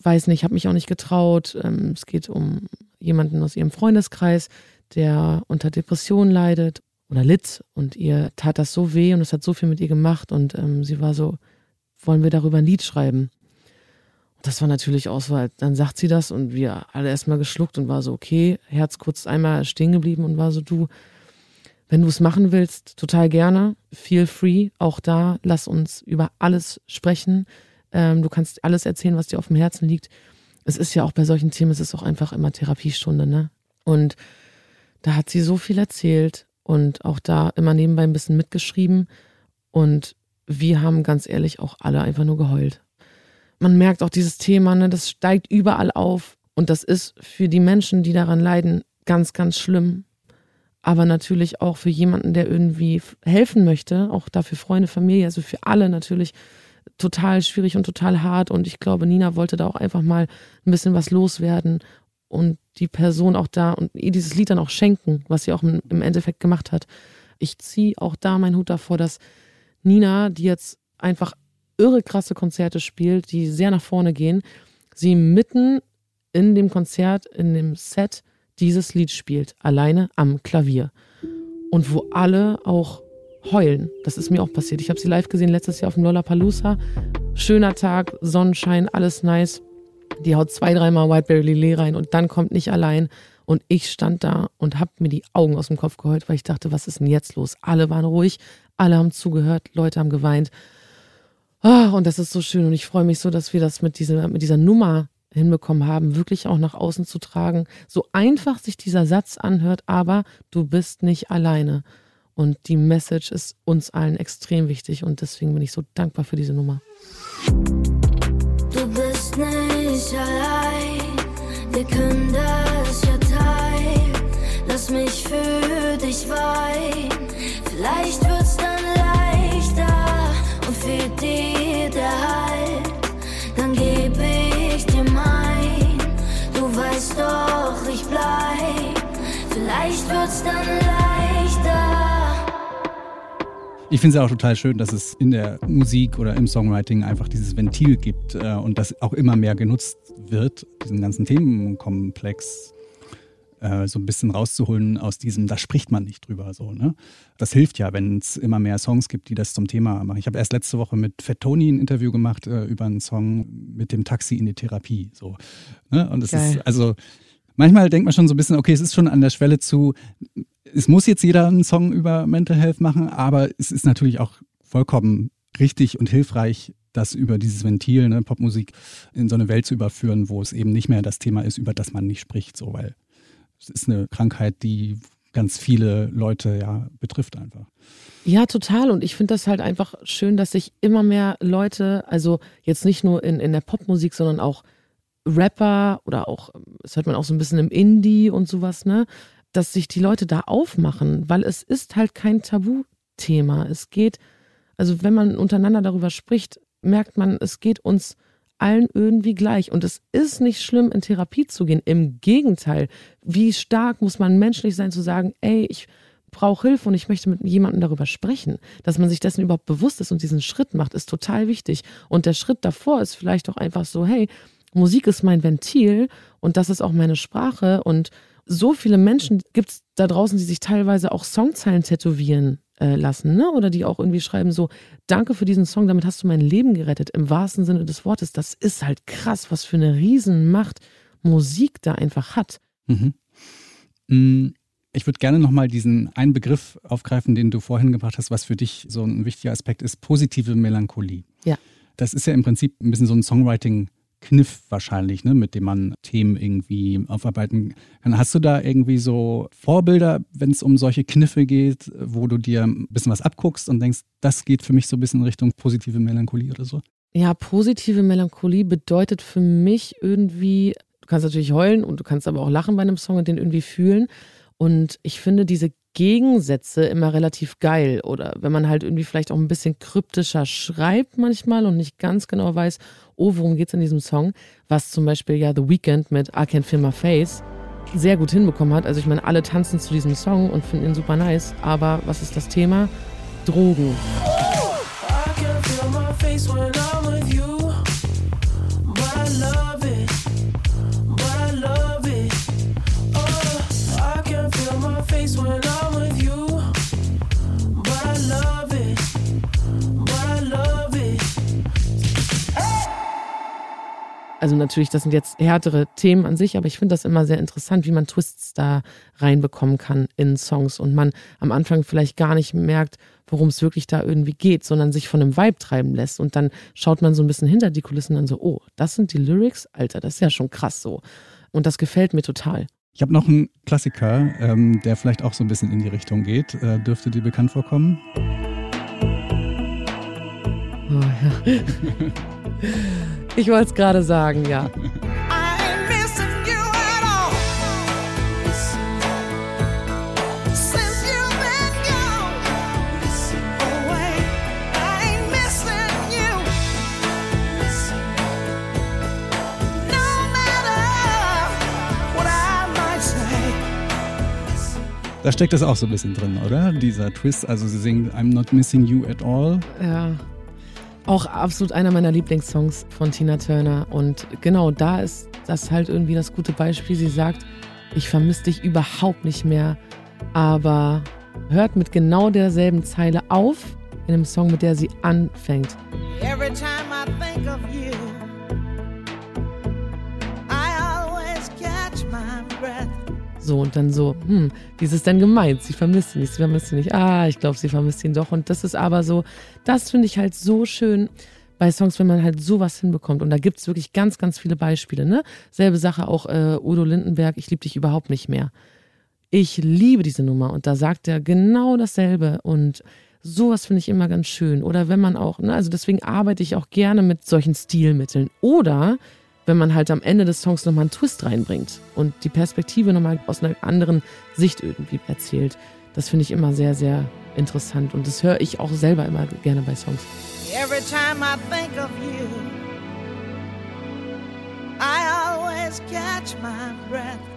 Speaker 1: weiß nicht, habe mich auch nicht getraut. Ähm, es geht um jemanden aus ihrem Freundeskreis, der unter Depressionen leidet oder litt und ihr tat das so weh und es hat so viel mit ihr gemacht und ähm, sie war so, wollen wir darüber ein Lied schreiben? Das war natürlich Auswahl. Dann sagt sie das und wir alle erstmal geschluckt und war so, okay, Herz kurz einmal stehen geblieben und war so, du, wenn du es machen willst, total gerne, feel free, auch da, lass uns über alles sprechen. Ähm, du kannst alles erzählen, was dir auf dem Herzen liegt. Es ist ja auch bei solchen Themen, es ist auch einfach immer Therapiestunde, ne? Und da hat sie so viel erzählt und auch da immer nebenbei ein bisschen mitgeschrieben. Und wir haben ganz ehrlich auch alle einfach nur geheult. Man merkt auch dieses Thema, ne, das steigt überall auf. Und das ist für die Menschen, die daran leiden, ganz, ganz schlimm. Aber natürlich auch für jemanden, der irgendwie helfen möchte, auch dafür Freunde, Familie, also für alle natürlich total schwierig und total hart. Und ich glaube, Nina wollte da auch einfach mal ein bisschen was loswerden und die Person auch da und ihr dieses Lied dann auch schenken, was sie auch im Endeffekt gemacht hat. Ich ziehe auch da meinen Hut davor, dass Nina, die jetzt einfach irre krasse Konzerte spielt, die sehr nach vorne gehen, sie mitten in dem Konzert, in dem Set dieses Lied spielt, alleine am Klavier. Und wo alle auch heulen. Das ist mir auch passiert. Ich habe sie live gesehen letztes Jahr auf dem Lollapalooza. schöner Tag, Sonnenschein, alles nice. Die haut zwei, dreimal Whiteberry Lillet rein und dann kommt nicht allein. Und ich stand da und hab mir die Augen aus dem Kopf geheult, weil ich dachte, was ist denn jetzt los? Alle waren ruhig, alle haben zugehört, Leute haben geweint. Ah, und das ist so schön und ich freue mich so, dass wir das mit dieser, mit dieser Nummer hinbekommen haben, wirklich auch nach außen zu tragen. So einfach sich dieser Satz anhört, aber du bist nicht alleine. Und die Message ist uns allen extrem wichtig und deswegen bin ich so dankbar für diese Nummer.
Speaker 9: Du bist nicht allein, wir können das ja teilen. Lass mich für dich weinen, vielleicht wird's Vielleicht wird's dann leichter.
Speaker 3: Ich finde es auch total schön, dass es in der Musik oder im Songwriting einfach dieses Ventil gibt äh, und das auch immer mehr genutzt wird, diesen ganzen Themenkomplex äh, so ein bisschen rauszuholen aus diesem, da spricht man nicht drüber so. Ne? Das hilft ja, wenn es immer mehr Songs gibt, die das zum Thema machen. Ich habe erst letzte Woche mit Fat Tony ein Interview gemacht äh, über einen Song mit dem Taxi in die Therapie. So. Ne? Und es ist also manchmal denkt man schon so ein bisschen, okay, es ist schon an der Schwelle zu, es muss jetzt jeder einen Song über Mental Health machen, aber es ist natürlich auch vollkommen richtig und hilfreich, das über dieses Ventil, ne, Popmusik, in so eine Welt zu überführen, wo es eben nicht mehr das Thema ist, über das man nicht spricht, so, weil es ist eine Krankheit, die ganz viele Leute ja betrifft einfach.
Speaker 1: Ja, total. Und ich finde das halt einfach schön, dass sich immer mehr Leute, also jetzt nicht nur in, in der Popmusik, sondern auch Rapper oder auch, das hört man auch so ein bisschen im Indie und sowas, ne, dass sich die Leute da aufmachen, weil es ist halt kein Tabuthema. Es geht, also wenn man untereinander darüber spricht, merkt man, es geht uns allen irgendwie gleich. Und es ist nicht schlimm, in Therapie zu gehen. Im Gegenteil, wie stark muss man menschlich sein, zu sagen, ey, ich brauche Hilfe und ich möchte mit jemandem darüber sprechen. Dass man sich dessen überhaupt bewusst ist und diesen Schritt macht, ist total wichtig. Und der Schritt davor ist vielleicht auch einfach so, hey, Musik ist mein Ventil und das ist auch meine Sprache. Und so viele Menschen gibt es da draußen, die sich teilweise auch Songzeilen tätowieren äh, lassen, ne? Oder die auch irgendwie schreiben so, danke für diesen Song, damit hast du mein Leben gerettet, im wahrsten Sinne des Wortes. Das ist halt krass, was für eine Riesenmacht Musik da einfach hat.
Speaker 3: Mhm. Mm, Ich würde gerne nochmal diesen einen Begriff aufgreifen, den du vorhin gebracht hast, was für dich so ein wichtiger Aspekt ist, positive Melancholie.
Speaker 1: Ja.
Speaker 3: Das ist ja im Prinzip ein bisschen so ein Songwriting-Kniff wahrscheinlich, ne, mit dem man Themen irgendwie aufarbeiten kann. Hast du da irgendwie so Vorbilder, wenn es um solche Kniffe geht, wo du dir ein bisschen was abguckst und denkst, das geht für mich so ein bisschen in Richtung positive Melancholie oder so?
Speaker 1: Ja, positive Melancholie bedeutet für mich irgendwie, du kannst natürlich heulen und du kannst aber auch lachen bei einem Song und den irgendwie fühlen. Und ich finde diese Gegensätze immer relativ geil. Oder wenn man halt irgendwie vielleicht auch ein bisschen kryptischer schreibt manchmal und nicht ganz genau weiß, oh, worum geht's in diesem Song, was zum Beispiel ja The Weeknd mit I Can't Feel My Face sehr gut hinbekommen hat. Also ich meine, alle tanzen zu diesem Song und finden ihn super nice. Aber was ist das Thema? Drogen.
Speaker 5: I
Speaker 1: Also natürlich, das sind jetzt härtere Themen an sich, aber ich finde das immer sehr interessant, wie man Twists da reinbekommen kann in Songs und man am Anfang vielleicht gar nicht merkt, worum es wirklich da irgendwie geht, sondern sich von einem Vibe treiben lässt und dann schaut man so ein bisschen hinter die Kulissen und dann so, oh, das sind die Lyrics? Alter, das ist ja schon krass so. Und das gefällt mir total.
Speaker 3: Ich habe noch einen Klassiker, ähm, der vielleicht auch so ein bisschen in die Richtung geht. Äh, dürfte dir bekannt vorkommen?
Speaker 1: Oh, ja. Ich wollte es gerade sagen, ja.
Speaker 3: Da steckt das auch so ein bisschen drin, oder? Dieser Twist, also sie singen I'm not missing you at all.
Speaker 1: Ja. Auch absolut einer meiner Lieblingssongs von Tina Turner. Und genau da ist das halt irgendwie das gute Beispiel. Sie sagt, ich vermisse dich überhaupt nicht mehr, aber hört mit genau derselben Zeile auf in dem Song, mit der sie anfängt.
Speaker 10: Every time I think of you, I always catch my breath.
Speaker 1: So und dann so, hm, wie ist es denn gemeint? Sie vermisst ihn nicht, sie vermisst ihn nicht. Ah, ich glaube, sie vermisst ihn doch. Und das ist aber so, das finde ich halt so schön bei Songs, wenn man halt sowas hinbekommt. Und da gibt es wirklich ganz, ganz viele Beispiele. Ne? Selbe Sache auch äh, Udo Lindenberg, ich liebe dich überhaupt nicht mehr. Ich liebe diese Nummer und da sagt er genau dasselbe und sowas finde ich immer ganz schön. Oder wenn man auch, ne, also deswegen arbeite ich auch gerne mit solchen Stilmitteln. Oder wenn man halt am Ende des Songs nochmal einen Twist reinbringt und die Perspektive nochmal aus einer anderen Sicht irgendwie erzählt. Das finde ich immer sehr, sehr interessant und das höre ich auch selber immer gerne bei Songs.
Speaker 10: Every time I think of you, I always catch my breath.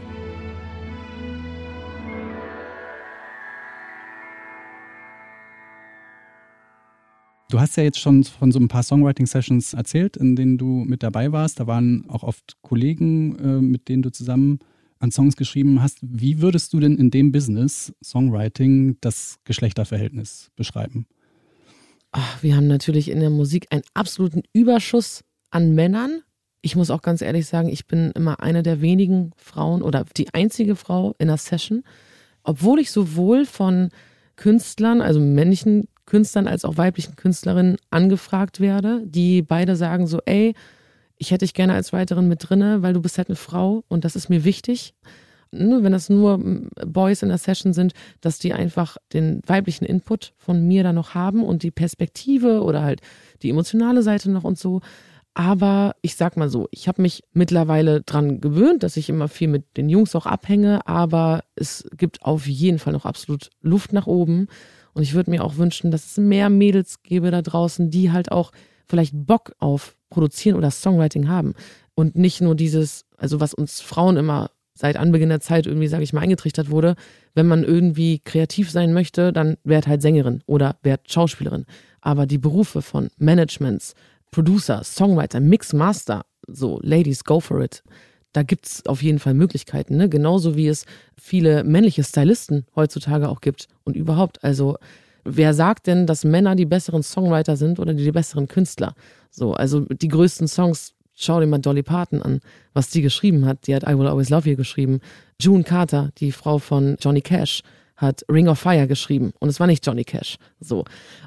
Speaker 3: Du hast ja jetzt schon von so ein paar Songwriting-Sessions erzählt, in denen du mit dabei warst. Da waren auch oft Kollegen, äh, mit denen du zusammen an Songs geschrieben hast. Wie würdest du denn in dem Business Songwriting das Geschlechterverhältnis beschreiben?
Speaker 1: Ach, wir haben natürlich in der Musik einen absoluten Überschuss an Männern. Ich muss auch ganz ehrlich sagen, ich bin immer eine der wenigen Frauen oder die einzige Frau in der Session. Obwohl ich sowohl von Künstlern, also männlichen Künstlern als auch weiblichen Künstlerinnen angefragt werde, die beide sagen so, ey, ich hätte dich gerne als Weiterin mit drinne, weil du bist halt eine Frau und das ist mir wichtig. Ne, wenn das nur Boys in der Session sind, dass die einfach den weiblichen Input von mir da noch haben und die Perspektive oder halt die emotionale Seite noch und so. Aber ich sag mal so, ich habe mich mittlerweile dran gewöhnt, dass ich immer viel mit den Jungs auch abhänge, aber es gibt auf jeden Fall noch absolut Luft nach oben. Und ich würde mir auch wünschen, dass es mehr Mädels gäbe da draußen, die halt auch vielleicht Bock auf Produzieren oder Songwriting haben. Und nicht nur dieses, also was uns Frauen immer seit Anbeginn der Zeit irgendwie, sage ich mal, eingetrichtert wurde, wenn man irgendwie kreativ sein möchte, dann werd halt Sängerin oder werd Schauspielerin. Aber die Berufe von Managements, Producer, Songwriter, Mix, Master, so Ladies, go for it. Da gibt's auf jeden Fall Möglichkeiten, ne? Genauso wie es viele männliche Stylisten heutzutage auch gibt und überhaupt. Also wer sagt denn, dass Männer die besseren Songwriter sind oder die besseren Künstler? So, also die größten Songs schau dir mal Dolly Parton an, was die geschrieben hat. Die hat I Will Always Love You geschrieben. June Carter, die Frau von Johnny Cash, hat Ring of Fire geschrieben. Und es war nicht Johnny Cash. So.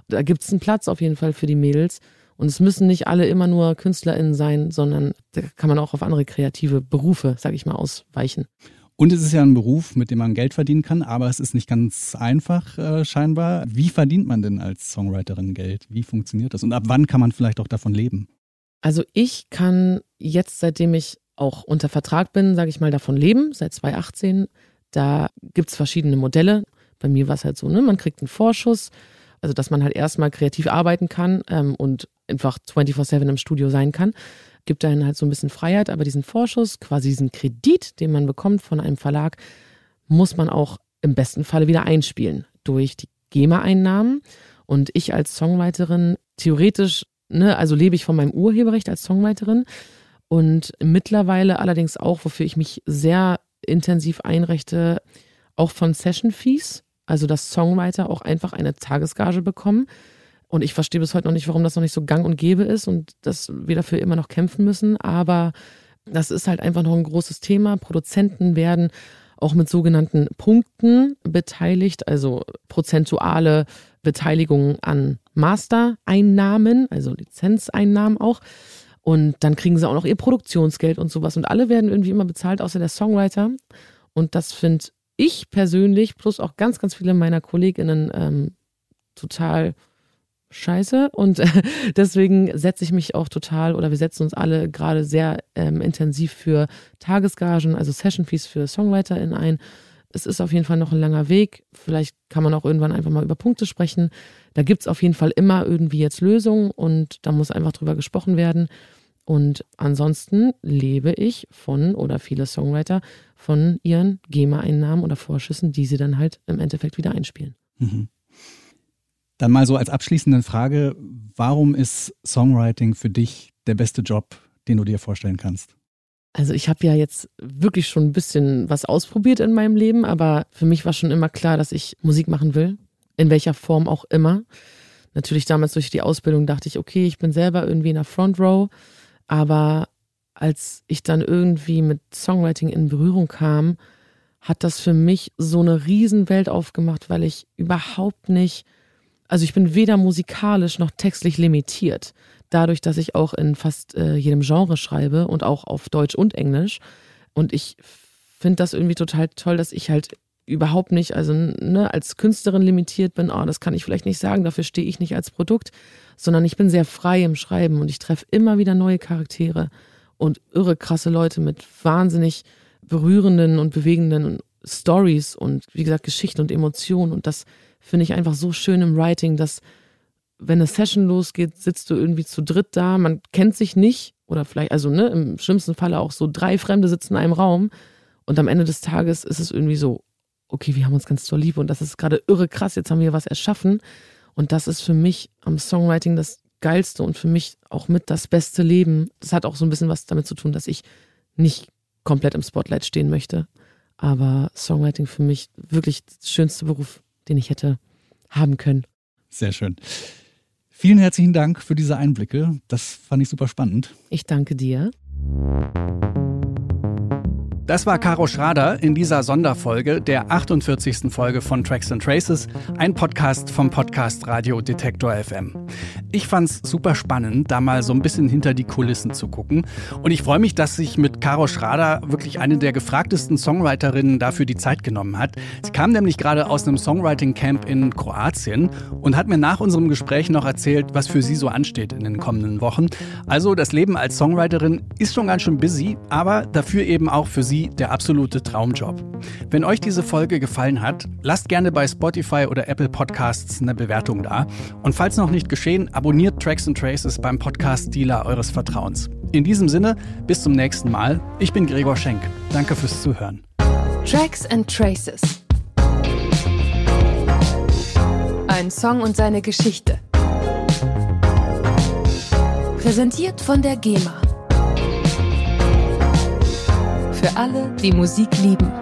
Speaker 1: Da gibt es einen Platz auf jeden Fall für die Mädels. Und es müssen nicht alle immer nur KünstlerInnen sein, sondern da kann man auch auf andere kreative Berufe, sag ich mal, ausweichen.
Speaker 3: Und es ist ja ein Beruf, mit dem man Geld verdienen kann, aber es ist nicht ganz einfach äh, scheinbar. Wie verdient man denn als Songwriterin Geld? Wie funktioniert das? Und ab wann kann man vielleicht auch davon leben?
Speaker 1: Also ich kann jetzt, seitdem ich auch unter Vertrag bin, sage ich mal, davon leben, seit 2018. Da gibt es verschiedene Modelle. Bei mir war es halt so, ne, man kriegt einen Vorschuss, also dass man halt erstmal kreativ arbeiten kann ähm, und einfach 24-7 im Studio sein kann. Gibt dann halt so ein bisschen Freiheit, aber diesen Vorschuss, quasi diesen Kredit, den man bekommt von einem Verlag, muss man auch im besten Falle wieder einspielen durch die GEMA-Einnahmen. Und ich als Songwriterin theoretisch ne, also lebe ich von meinem Urheberrecht als Songwriterin und mittlerweile allerdings auch, wofür ich mich sehr intensiv einrechte, auch von Session Fees, also dass Songwriter auch einfach eine Tagesgage bekommen. Und ich verstehe bis heute noch nicht, warum das noch nicht so gang und gäbe ist und dass wir dafür immer noch kämpfen müssen. Aber das ist halt einfach noch ein großes Thema. Produzenten werden auch mit sogenannten Punkten beteiligt, also prozentuale Beteiligung an Mastereinnahmen, also Lizenzeinnahmen auch. Und dann kriegen sie auch noch ihr Produktionsgeld und sowas. Und alle werden irgendwie immer bezahlt, außer der Songwriter. Und das finde ich persönlich, plus auch ganz, ganz viele meiner KollegInnen, ähm, total scheiße. Und deswegen setze ich mich auch total, oder wir setzen uns alle gerade sehr ähm, intensiv für Tagesgagen, also Session Fees für SongwriterInnen ein es ist auf jeden Fall noch ein langer Weg. Vielleicht kann man auch irgendwann einfach mal über Punkte sprechen. Da gibt es auf jeden Fall immer irgendwie jetzt Lösungen und da muss einfach drüber gesprochen werden. Und ansonsten lebe ich von oder viele Songwriter von ihren GEMA-Einnahmen oder Vorschüssen, die sie dann halt im Endeffekt wieder einspielen.
Speaker 3: Mhm. Dann mal so als abschließende Frage, warum ist Songwriting für dich der beste Job, den du dir vorstellen kannst?
Speaker 1: Also ich habe ja jetzt wirklich schon ein bisschen was ausprobiert in meinem Leben, aber für mich war schon immer klar, dass ich Musik machen will, in welcher Form auch immer. Natürlich damals durch die Ausbildung dachte ich, okay, ich bin selber irgendwie in der Front Row, aber als ich dann irgendwie mit Songwriting in Berührung kam, hat das für mich so eine Riesenwelt aufgemacht, weil ich überhaupt nicht, also ich bin weder musikalisch noch textlich limitiert. Dadurch, dass ich auch in fast äh, jedem Genre schreibe und auch auf Deutsch und Englisch. Und ich finde das irgendwie total toll, dass ich halt überhaupt nicht, also ne, als Künstlerin limitiert bin, oh, das kann ich vielleicht nicht sagen, dafür stehe ich nicht als Produkt, sondern ich bin sehr frei im Schreiben und ich treffe immer wieder neue Charaktere und irre krasse Leute mit wahnsinnig berührenden und bewegenden Stories und wie gesagt Geschichten und Emotionen. Und das finde ich einfach so schön im Writing, dass wenn eine Session losgeht, sitzt du irgendwie zu dritt da, man kennt sich nicht oder vielleicht, also ne, im schlimmsten Falle auch so drei Fremde sitzen in einem Raum. Und am Ende des Tages ist es irgendwie so, okay, wir haben uns ganz toll lieb und das ist gerade irre krass, jetzt haben wir was erschaffen. Und das ist für mich am Songwriting das Geilste und für mich auch mit das beste Leben. Das hat auch so ein bisschen was damit zu tun, dass ich nicht komplett im Spotlight stehen möchte. Aber Songwriting für mich wirklich der schönste Beruf, den ich hätte haben können.
Speaker 11: Sehr schön. Vielen herzlichen Dank für diese Einblicke. Das fand ich super spannend.
Speaker 1: Ich danke dir.
Speaker 3: Das war Caro Schrader in dieser Sonderfolge, der 48. Folge von Tracks and Traces, ein Podcast vom Podcast Radio Detektor FM. Ich fand's super spannend, da mal so ein bisschen hinter die Kulissen zu gucken. Und ich freue mich, dass sich mit Caro Schrader wirklich eine der gefragtesten Songwriterinnen dafür die Zeit genommen hat. Sie kam nämlich gerade aus einem Songwriting-Camp in Kroatien und hat mir nach unserem Gespräch noch erzählt, was für sie so ansteht in den kommenden Wochen. Also das Leben als Songwriterin ist schon ganz schön busy, aber dafür eben auch für sie der absolute Traumjob. Wenn euch diese Folge gefallen hat, lasst gerne bei Spotify oder Apple Podcasts eine Bewertung da. Und falls noch nicht geschehen, abonniert Tracks and Traces beim Podcast-Dealer eures Vertrauens. In diesem Sinne, bis zum nächsten Mal. Ich bin Gregor Schenk. Danke fürs Zuhören.
Speaker 2: Tracks and Traces. Ein Song und seine Geschichte. Präsentiert von der GEMA. Für alle, die Musik lieben.